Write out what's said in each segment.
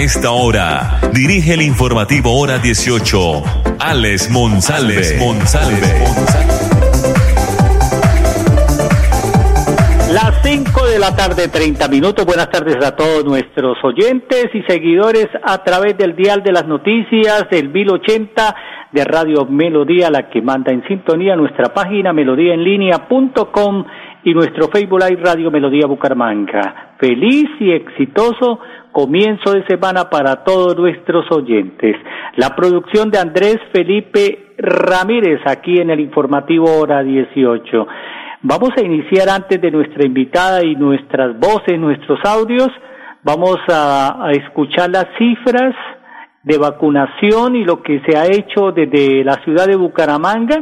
A esta hora, dirige el informativo Hora 18, Alex Monsalve. Las 5 de la tarde, 30 minutos. Buenas tardes a todos nuestros oyentes y seguidores a través del Dial de las Noticias del 1080 de Radio Melodía, la que manda en sintonía nuestra página melodíaenlínea.com y nuestro Facebook Live Radio Melodía Bucaramanga. Feliz y exitoso comienzo de semana para todos nuestros oyentes. La producción de Andrés Felipe Ramírez aquí en el informativo hora 18. Vamos a iniciar antes de nuestra invitada y nuestras voces, nuestros audios. Vamos a, escuchar las cifras de vacunación y lo que se ha hecho desde la ciudad de Bucaramanga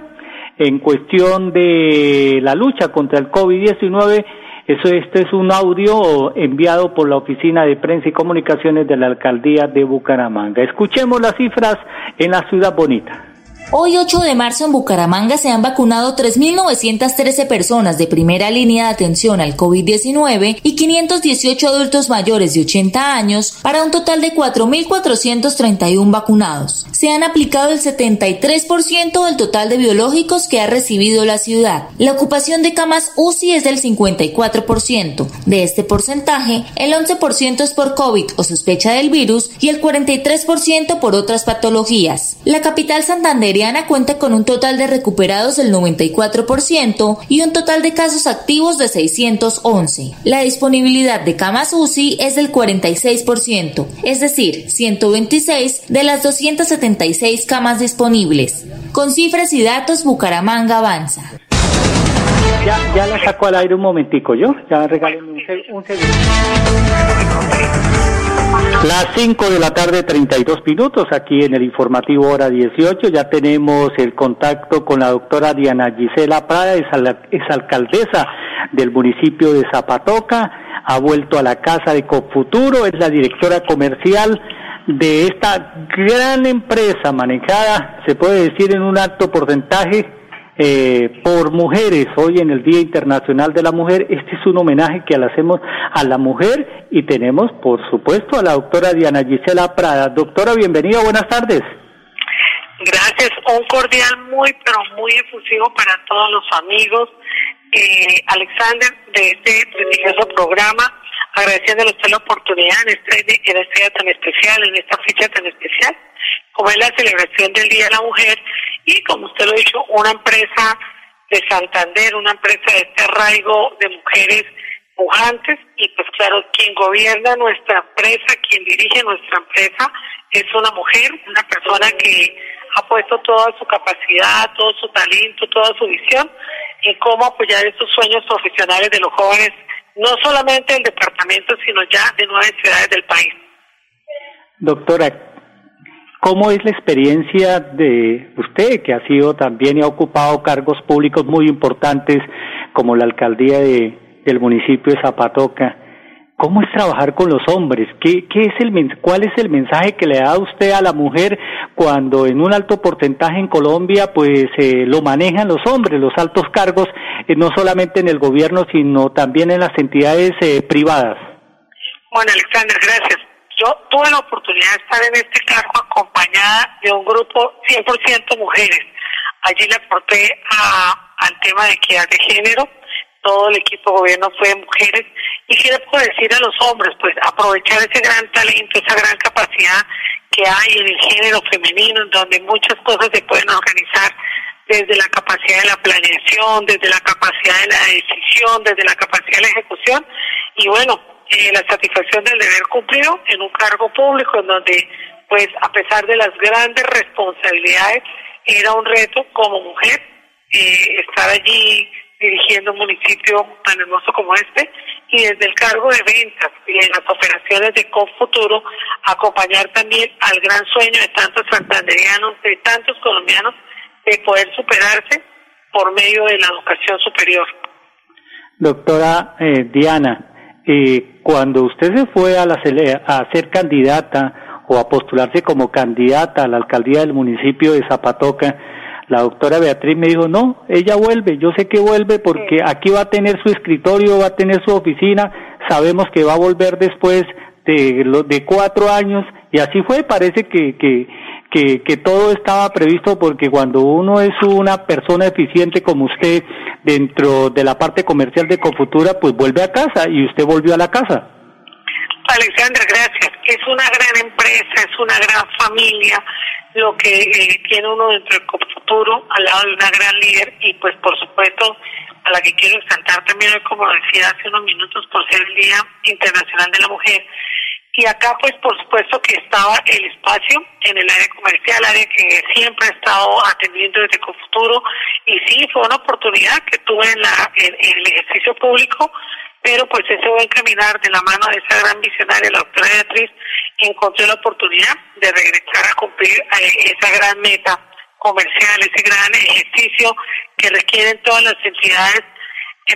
en cuestión de la lucha contra el COVID-19. Eso, este es un audio enviado por la Oficina de Prensa y Comunicaciones de la Alcaldía de Bucaramanga. Escuchemos las cifras en la ciudad bonita. Hoy 8 de marzo en Bucaramanga se han vacunado 3.913 personas de primera línea de atención al COVID-19 y 518 adultos mayores de 80 años para un total de 4.431 vacunados. Se han aplicado el 73% del total de biológicos que ha recibido la ciudad. La ocupación de camas UCI es del 54%. De este porcentaje, el 11% es por COVID o sospecha del virus y el 43% por otras patologías. La capital Santander cuenta con un total de recuperados del 94% y un total de casos activos de 611. La disponibilidad de camas UCI es del 46%, es decir, 126 de las 276 camas disponibles. Con cifras y datos, Bucaramanga avanza. Ya, ya la saco al aire un momentico, ¿yo? Ya regálenme un, un segundo. Las 5 de la tarde, 32 minutos, aquí en el informativo hora 18. Ya tenemos el contacto con la doctora Diana Gisela Prada, es, alcaldesa del municipio de Zapatoca, ha vuelto a la casa de Cofuturo, es la directora comercial de esta gran empresa manejada, se puede decir en un alto porcentaje, eh, por mujeres. Hoy en el Día Internacional de la Mujer, este es un homenaje que le hacemos a la mujer y tenemos, por supuesto, a la doctora Diana Gisela Prada. Doctora, bienvenida, buenas tardes. Gracias, un cordial muy, pero muy efusivo para todos los amigos. Eh, Alexander, de este prestigioso programa, agradeciendo a usted la oportunidad en este, en este día tan especial, en esta fecha tan especial, como es la celebración del Día de la Mujer, y como usted lo ha dicho, una empresa de Santander, una empresa de este arraigo de mujeres pujantes y pues claro, quien gobierna nuestra empresa, quien dirige nuestra empresa es una mujer, una persona que ha puesto toda su capacidad, todo su talento, toda su visión en cómo apoyar estos sueños profesionales de los jóvenes, no solamente del departamento, sino ya de nueve ciudades del país. Doctora, ¿Cómo es la experiencia de usted, que ha sido también y ha ocupado cargos públicos muy importantes como la alcaldía de, del municipio de Zapatoca? ¿Cómo es trabajar con los hombres? ¿Qué, qué es el, ¿Cuál es el mensaje que le da usted a la mujer cuando en un alto porcentaje en Colombia pues eh, lo manejan los hombres, los altos cargos, eh, no solamente en el gobierno, sino también en las entidades eh, privadas? Bueno, Alexander, gracias. Yo tuve la oportunidad de estar en este cargo acompañada de un grupo 100% mujeres. Allí le aporté al tema de equidad de género. Todo el equipo de gobierno fue de mujeres. ¿Y puedo decir a los hombres? Pues aprovechar ese gran talento, esa gran capacidad que hay en el género femenino, en donde muchas cosas se pueden organizar desde la capacidad de la planeación, desde la capacidad de la decisión, desde la capacidad de la ejecución. Y bueno, eh, la satisfacción del deber cumplido en un cargo público en donde, pues, a pesar de las grandes responsabilidades, era un reto como mujer eh, estar allí dirigiendo un municipio tan hermoso como este y desde el cargo de ventas y en las operaciones de Confuturo acompañar también al gran sueño de tantos santanderianos, de tantos colombianos, de poder superarse por medio de la educación superior. Doctora eh, Diana, eh, cuando usted se fue a, la, a ser candidata o a postularse como candidata a la alcaldía del municipio de Zapatoca, la doctora Beatriz me dijo, no, ella vuelve, yo sé que vuelve porque aquí va a tener su escritorio, va a tener su oficina, sabemos que va a volver después de, de cuatro años y así fue, parece que, que, que, que todo estaba previsto porque cuando uno es una persona eficiente como usted dentro de la parte comercial de Cofutura, pues vuelve a casa y usted volvió a la casa. Alexandra, gracias. Es una gran empresa, es una gran familia, lo que eh, tiene uno dentro del futuro al lado de una gran líder y pues por supuesto a la que quiero exaltar también como decía hace unos minutos, por ser el Día Internacional de la Mujer. Y acá pues por supuesto que estaba el espacio en el área comercial, área que siempre he estado atendiendo desde Confuturo y sí, fue una oportunidad que tuve en, la, en el ejercicio público pero pues ese buen caminar de la mano de esa gran visionaria, la doctora Beatriz, encontré la oportunidad de regresar a cumplir eh, esa gran meta comercial, ese gran ejercicio que requieren todas las entidades,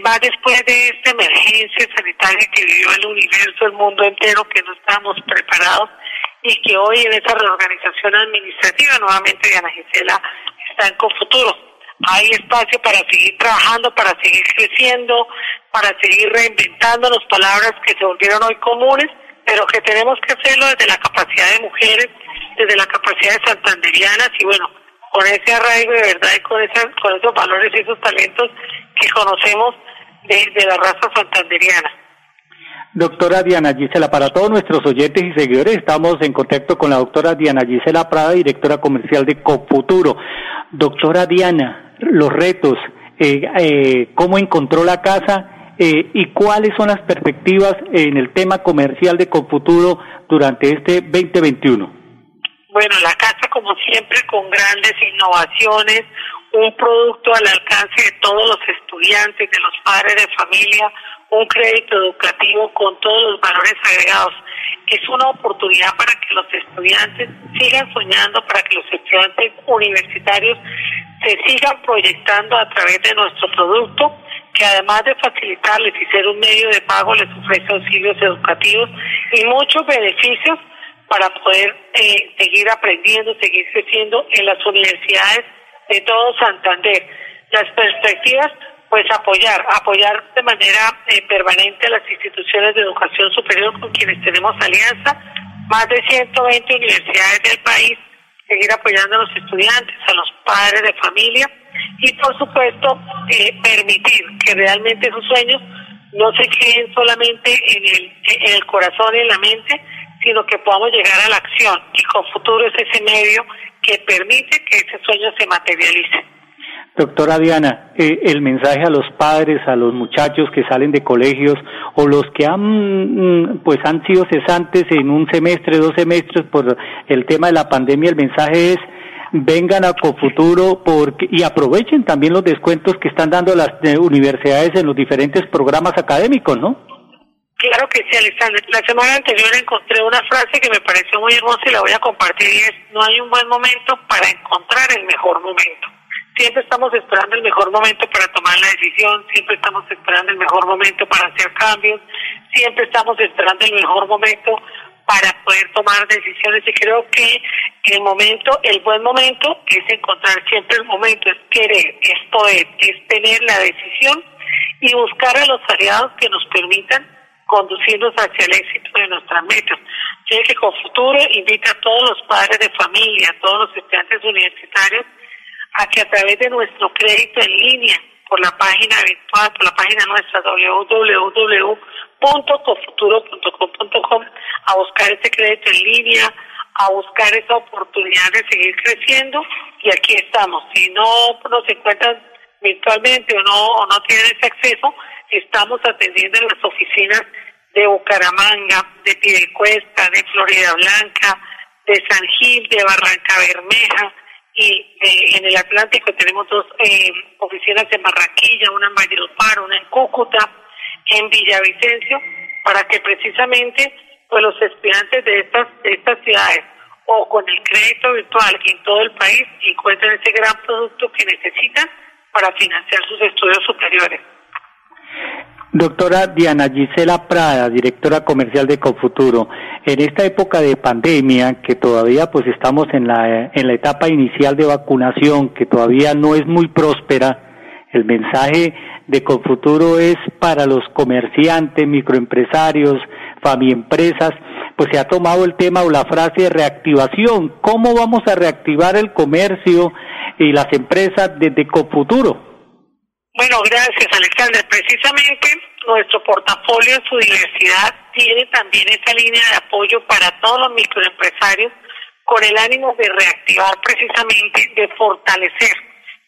más después de esta emergencia sanitaria que vivió el universo, el mundo entero, que no estábamos preparados y que hoy en esa reorganización administrativa nuevamente Diana Gisela está en Confuturo hay espacio para seguir trabajando, para seguir creciendo, para seguir reinventando las palabras que se volvieron hoy comunes, pero que tenemos que hacerlo desde la capacidad de mujeres, desde la capacidad de santanderianas y bueno, con ese arraigo de verdad y con, con esos valores y esos talentos que conocemos de, la raza santanderiana. Doctora Diana Gisela, para todos nuestros oyentes y seguidores, estamos en contacto con la doctora Diana Gisela Prada, directora comercial de Cofuturo. Doctora Diana, los retos, eh, eh, cómo encontró la casa eh, y cuáles son las perspectivas en el tema comercial de Confuturo durante este 2021. Bueno, la casa como siempre con grandes innovaciones, un producto al alcance de todos los estudiantes, de los padres de familia, un crédito educativo con todos los valores agregados. Es una oportunidad para que los estudiantes sigan soñando, para que los estudiantes universitarios se sigan proyectando a través de nuestro producto, que además de facilitarles y ser un medio de pago, les ofrece auxilios educativos y muchos beneficios para poder eh, seguir aprendiendo, seguir creciendo en las universidades de todo Santander. Las perspectivas, pues apoyar, apoyar de manera eh, permanente a las instituciones de educación superior con quienes tenemos alianza, más de 120 universidades del país seguir apoyando a los estudiantes, a los padres de familia y por supuesto eh, permitir que realmente sus sueños no se queden solamente en el corazón y en la mente, sino que podamos llegar a la acción y con futuro es ese medio que permite que ese sueño se materialice. Doctora Diana, eh, el mensaje a los padres, a los muchachos que salen de colegios o los que han, mm, pues han sido cesantes en un semestre, dos semestres por el tema de la pandemia, el mensaje es vengan a Cofuturo porque, y aprovechen también los descuentos que están dando las eh, universidades en los diferentes programas académicos, ¿no? Claro que sí, Alexander. La semana anterior encontré una frase que me pareció muy hermosa y la voy a compartir y es, no hay un buen momento para encontrar el mejor momento. Siempre estamos esperando el mejor momento para tomar la decisión, siempre estamos esperando el mejor momento para hacer cambios, siempre estamos esperando el mejor momento para poder tomar decisiones y creo que el momento, el buen momento es encontrar siempre el momento, es querer, es poder, es tener la decisión y buscar a los aliados que nos permitan conducirnos hacia el éxito de nuestras metas. Yo que con futuro invita a todos los padres de familia, a todos los estudiantes universitarios, a que a través de nuestro crédito en línea, por la página virtual, por la página nuestra www.cofuturo.com.com, a buscar ese crédito en línea, a buscar esa oportunidad de seguir creciendo y aquí estamos. Si no nos encuentran virtualmente o no, o no tienen ese acceso, estamos atendiendo en las oficinas de Bucaramanga, de Piedecuesta, de Florida Blanca, de San Gil, de Barranca Bermeja, y eh, en el Atlántico tenemos dos eh, oficinas en Barranquilla, una en Valledupar, una en Cúcuta, en Villavicencio para que precisamente pues los estudiantes de estas, de estas ciudades o con el crédito virtual en todo el país encuentren ese gran producto que necesitan para financiar sus estudios superiores. Doctora Diana Gisela Prada, directora comercial de Confuturo, en esta época de pandemia, que todavía pues estamos en la, en la etapa inicial de vacunación, que todavía no es muy próspera, el mensaje de Confuturo es para los comerciantes, microempresarios, famiempresas, pues se ha tomado el tema o la frase de reactivación. ¿Cómo vamos a reactivar el comercio y las empresas desde Confuturo? Bueno, gracias Alexander. Precisamente nuestro portafolio en su diversidad tiene también esa línea de apoyo para todos los microempresarios con el ánimo de reactivar precisamente, de fortalecer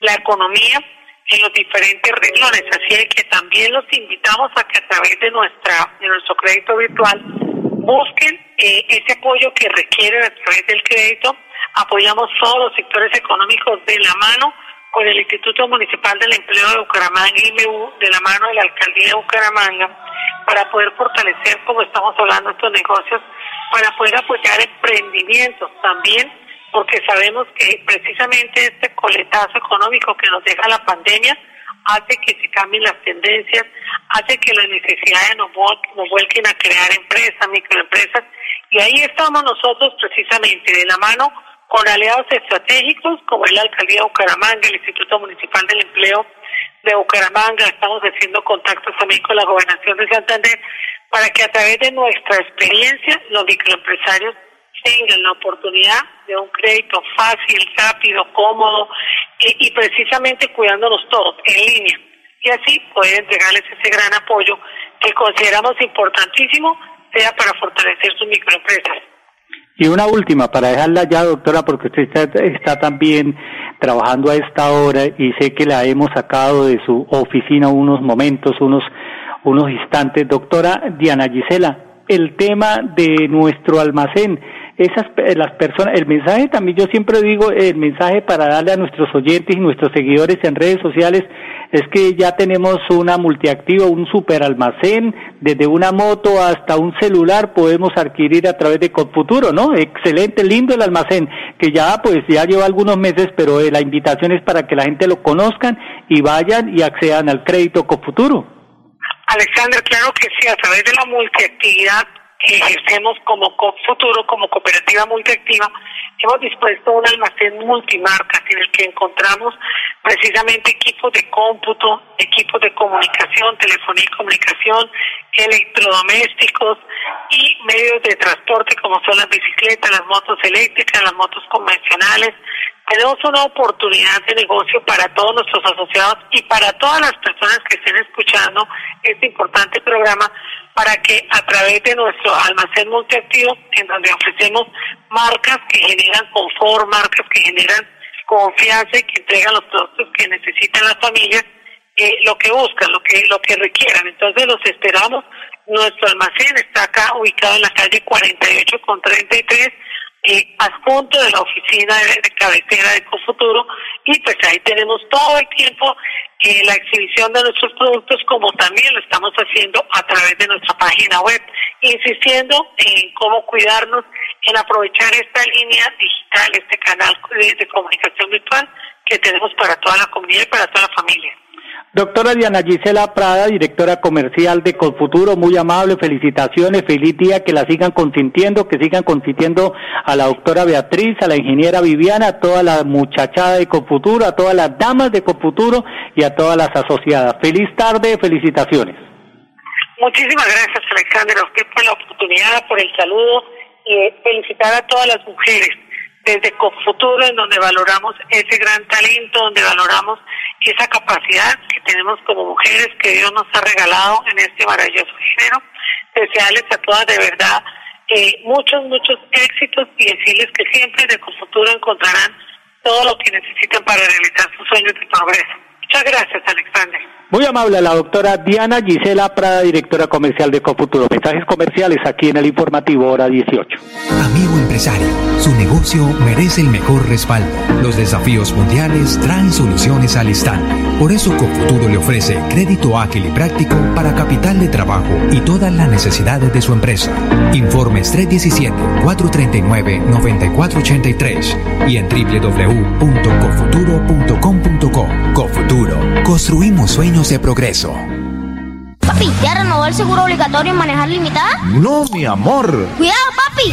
la economía en los diferentes regiones. Así que también los invitamos a que a través de nuestra de nuestro crédito virtual busquen eh, ese apoyo que requieren a través del crédito. Apoyamos todos los sectores económicos de la mano con el Instituto Municipal del Empleo de Bucaramanga, IMU, de la mano de la Alcaldía de Bucaramanga, para poder fortalecer, como estamos hablando, estos negocios, para poder apoyar emprendimientos también, porque sabemos que precisamente este coletazo económico que nos deja la pandemia hace que se cambien las tendencias, hace que las necesidades nos, nos vuelquen a crear empresas, microempresas, y ahí estamos nosotros precisamente de la mano con aliados estratégicos como es la Alcaldía de Bucaramanga, el Instituto Municipal del Empleo de Bucaramanga, estamos haciendo contactos también con la Gobernación de Santander para que a través de nuestra experiencia los microempresarios tengan la oportunidad de un crédito fácil, rápido, cómodo y, precisamente cuidándonos todos en línea. Y así poder entregarles ese gran apoyo que consideramos importantísimo sea para fortalecer sus microempresas. Y una última, para dejarla ya, doctora, porque usted está, también trabajando a esta hora y sé que la hemos sacado de su oficina unos momentos, unos, unos instantes. Doctora Diana Gisela, el tema de nuestro almacén, esas las personas, el mensaje también yo siempre digo, el mensaje para darle a nuestros oyentes y nuestros seguidores en redes sociales es que ya tenemos una multiactiva, un super almacén, desde una moto hasta un celular podemos adquirir a través de Confuturo, ¿no? Excelente, lindo el almacén, que ya pues ya lleva algunos meses, pero eh, la invitación es para que la gente lo conozcan y vayan y accedan al crédito Confuturo. Alexander, claro que sí, a través de la multiactividad ejercemos como Futuro, como cooperativa multiactiva, hemos dispuesto un almacén multimarcas en el que encontramos precisamente equipos de cómputo, equipos de comunicación, telefonía y comunicación, electrodomésticos y medios de transporte como son las bicicletas, las motos eléctricas, las motos convencionales. Tenemos una oportunidad de negocio para todos nuestros asociados y para todas las personas que estén escuchando este importante programa para que a través de nuestro almacén multiactivo, en donde ofrecemos marcas que generan confort, marcas que generan confianza y que entregan los productos que necesitan las familias, eh, lo que buscan, lo que lo que requieran. Entonces los esperamos. Nuestro almacén está acá ubicado en la calle 48 con 33 eh, adjunto de la oficina de, cabecera de Cofuturo y pues ahí tenemos todo el tiempo eh, la exhibición de nuestros productos como también lo estamos haciendo a través de nuestra página web, insistiendo en cómo cuidarnos, en aprovechar esta línea digital, este canal de comunicación virtual que tenemos para toda la comunidad y para toda la familia. Doctora Diana Gisela Prada, directora comercial de Confuturo, muy amable, felicitaciones, feliz día, que la sigan consintiendo, que sigan consintiendo a la doctora Beatriz, a la ingeniera Viviana, a toda la muchachada de Confuturo, a todas las damas de Confuturo y a todas las asociadas. Feliz tarde, felicitaciones. Muchísimas gracias, Alexander, a usted por la oportunidad, por el saludo y felicitar a todas las mujeres desde Confuturo, en donde valoramos ese gran talento, donde valoramos esa capacidad que tenemos como mujeres que Dios nos ha regalado en este maravilloso género. Desearles a todas de verdad eh, muchos, muchos éxitos y decirles que siempre de Confuturo encontrarán todo lo que necesitan para realizar sus sueños de progreso. Muchas gracias, Alexander. Muy amable la doctora Diana Gisela Prada, directora comercial de Cofuturo. Mensajes comerciales aquí en el informativo hora 18. Amigo empresario, su negocio merece el mejor respaldo. Los desafíos mundiales traen soluciones al instante Por eso Confuturo le ofrece crédito ágil y práctico para capital de trabajo y todas las necesidades de su empresa. Informes 317-439-9483 y en www.cofuturo.com.co. Cofuturo, construimos sueños de progreso. Papi, ¿ya renovó el seguro obligatorio en manejar limitada? No, mi amor. Cuidado, papi.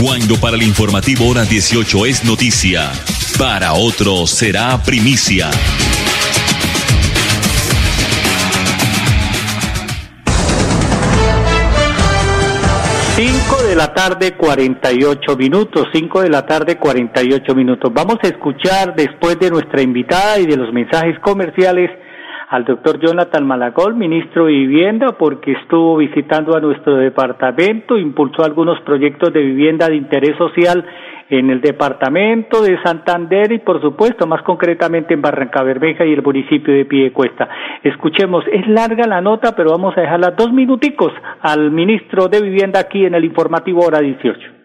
Cuando para el informativo hora 18 es noticia, para otros será primicia. Cinco de la tarde, 48 minutos. Cinco de la tarde, 48 minutos. Vamos a escuchar después de nuestra invitada y de los mensajes comerciales al doctor Jonathan Malagol, ministro de Vivienda, porque estuvo visitando a nuestro departamento, impulsó algunos proyectos de vivienda de interés social en el departamento de Santander y, por supuesto, más concretamente en Barranca Bermeja y el municipio de Piedecuesta. Escuchemos, es larga la nota, pero vamos a dejarla dos minuticos al ministro de Vivienda aquí en el informativo hora 18.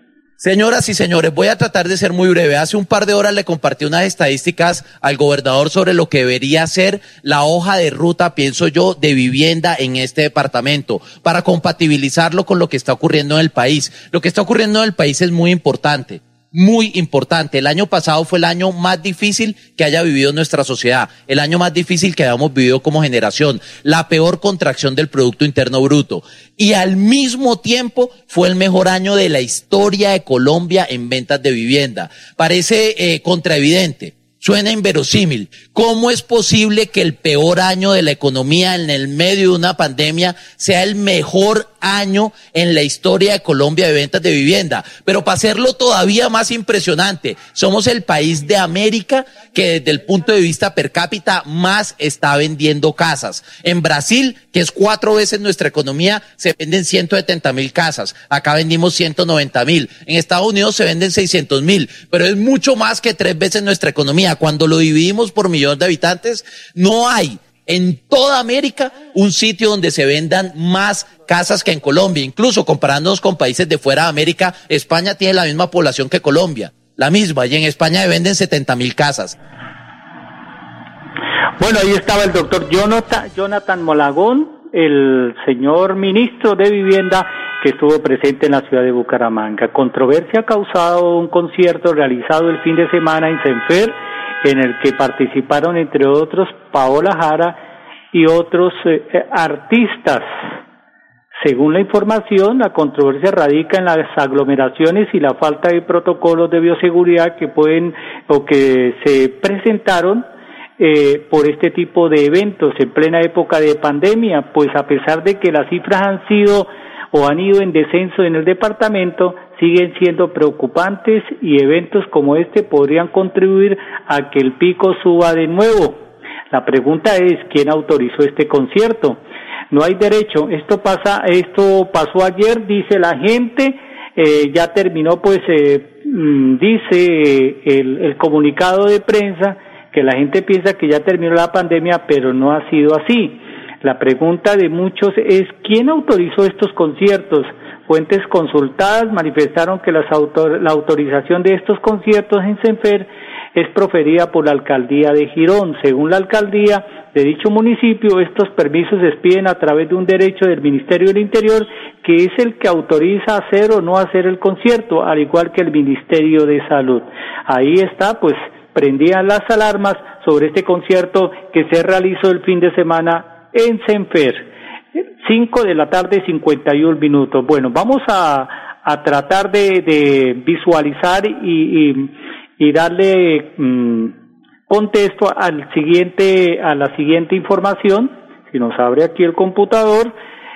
Señoras y señores, voy a tratar de ser muy breve. Hace un par de horas le compartí unas estadísticas al gobernador sobre lo que debería ser la hoja de ruta, pienso yo, de vivienda en este departamento, para compatibilizarlo con lo que está ocurriendo en el país. Lo que está ocurriendo en el país es muy importante muy importante. El año pasado fue el año más difícil que haya vivido nuestra sociedad, el año más difícil que hayamos vivido como generación, la peor contracción del Producto Interno Bruto. Y al mismo tiempo fue el mejor año de la historia de Colombia en ventas de vivienda. Parece eh, contraevidente. Suena inverosímil. ¿Cómo es posible que el peor año de la economía en el medio de una pandemia sea el mejor año en la historia de Colombia de ventas de vivienda? Pero para hacerlo todavía más impresionante, somos el país de América que desde el punto de vista per cápita más está vendiendo casas. En Brasil, que es cuatro veces nuestra economía, se venden 170 mil casas. Acá vendimos 190 mil. En Estados Unidos se venden 600 mil, pero es mucho más que tres veces nuestra economía cuando lo dividimos por millón de habitantes, no hay en toda América un sitio donde se vendan más casas que en Colombia. Incluso comparándonos con países de fuera de América, España tiene la misma población que Colombia, la misma, y en España venden 70 mil casas. Bueno, ahí estaba el doctor Jonathan, Jonathan Molagón, el señor ministro de Vivienda que estuvo presente en la ciudad de Bucaramanga. Controversia ha causado un concierto realizado el fin de semana en Senfer, en el que participaron entre otros Paola Jara y otros eh, eh, artistas. Según la información, la controversia radica en las aglomeraciones y la falta de protocolos de bioseguridad que pueden o que se presentaron eh, por este tipo de eventos en plena época de pandemia, pues a pesar de que las cifras han sido o han ido en descenso en el departamento, siguen siendo preocupantes y eventos como este podrían contribuir a que el pico suba de nuevo. La pregunta es, ¿quién autorizó este concierto? No hay derecho. Esto pasa, esto pasó ayer, dice la gente, eh, ya terminó, pues, eh, mm, dice el, el comunicado de prensa que la gente piensa que ya terminó la pandemia, pero no ha sido así. La pregunta de muchos es ¿quién autorizó estos conciertos? Fuentes consultadas manifestaron que la autorización de estos conciertos en Senfer es proferida por la alcaldía de Girón. Según la alcaldía de dicho municipio, estos permisos se expiden a través de un derecho del Ministerio del Interior, que es el que autoriza hacer o no hacer el concierto, al igual que el Ministerio de Salud. Ahí está, pues, prendían las alarmas sobre este concierto que se realizó el fin de semana en Senfer. Cinco de la tarde, 51 minutos. Bueno, vamos a, a tratar de, de visualizar y, y, y darle mm, contexto al siguiente, a la siguiente información. Si nos abre aquí el computador,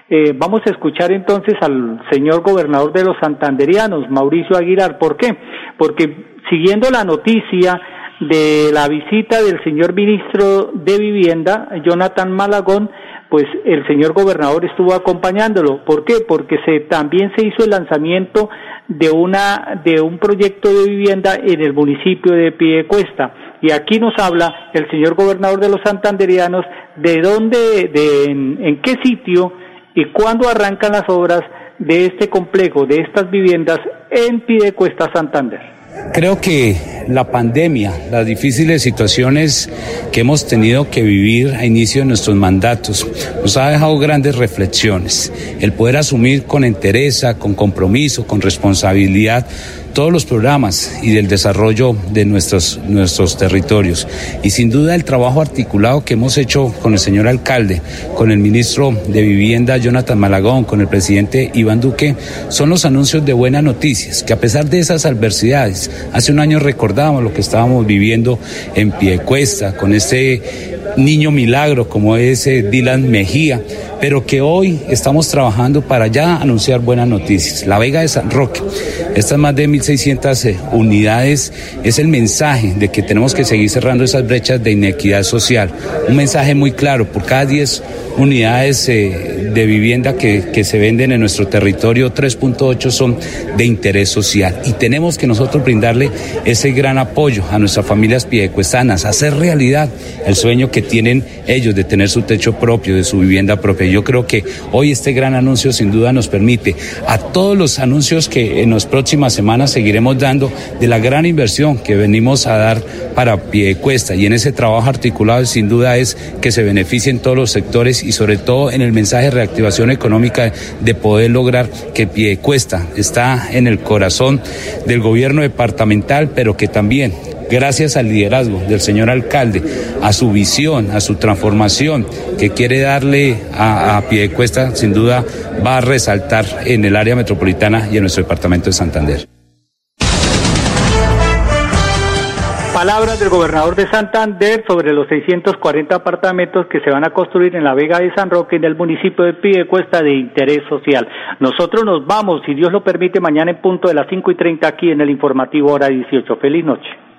eh, vamos a escuchar entonces al señor gobernador de los santanderianos, Mauricio Aguilar. ¿Por qué? Porque siguiendo la noticia de la visita del señor ministro de Vivienda, Jonathan Malagón, pues el señor gobernador estuvo acompañándolo. ¿Por qué? Porque se, también se hizo el lanzamiento de una de un proyecto de vivienda en el municipio de Piedecuesta. Y aquí nos habla el señor gobernador de los santanderianos de dónde, de en, en qué sitio y cuándo arrancan las obras de este complejo, de estas viviendas en Piedecuesta, Santander. Creo que la pandemia, las difíciles situaciones que hemos tenido que vivir a inicio de nuestros mandatos, nos ha dejado grandes reflexiones. El poder asumir con entereza, con compromiso, con responsabilidad todos los programas y del desarrollo de nuestros, nuestros territorios. Y sin duda el trabajo articulado que hemos hecho con el señor alcalde, con el ministro de Vivienda Jonathan Malagón, con el presidente Iván Duque, son los anuncios de buenas noticias, que a pesar de esas adversidades, hace un año recordábamos lo que estábamos viviendo en Piecuesta, con este niño milagro como ese Dylan Mejía, pero que hoy estamos trabajando para ya anunciar buenas noticias. La Vega de San Roque, estas más de 1.600 eh, unidades, es el mensaje de que tenemos que seguir cerrando esas brechas de inequidad social. Un mensaje muy claro, por cada 10 unidades eh, de vivienda que, se venden en nuestro territorio, 3.8 son de interés social. Y tenemos que nosotros brindarle ese gran apoyo a nuestras familias piedecuestanas, hacer realidad el sueño que tienen ellos de tener su techo propio, de su vivienda propia. Yo creo que hoy este gran anuncio sin duda nos permite a todos los anuncios que en las próximas semanas seguiremos dando de la gran inversión que venimos a dar para Piedecuesta y en ese trabajo articulado sin duda es que se beneficien todos los sectores y sobre todo en el mensaje de reactivación económica de poder lograr que Piedecuesta está en el corazón del gobierno departamental, pero que también gracias al liderazgo del señor alcalde, a su visión, a su transformación que quiere darle a, a Piedecuesta, sin duda va a resaltar en el área metropolitana y en nuestro departamento de Santander. Palabras del gobernador de Santander sobre los 640 apartamentos que se van a construir en la Vega de San Roque en el municipio de Piedecuesta de interés social. Nosotros nos vamos, si Dios lo permite, mañana en punto de las 5 y 30 aquí en el informativo hora 18. Feliz noche.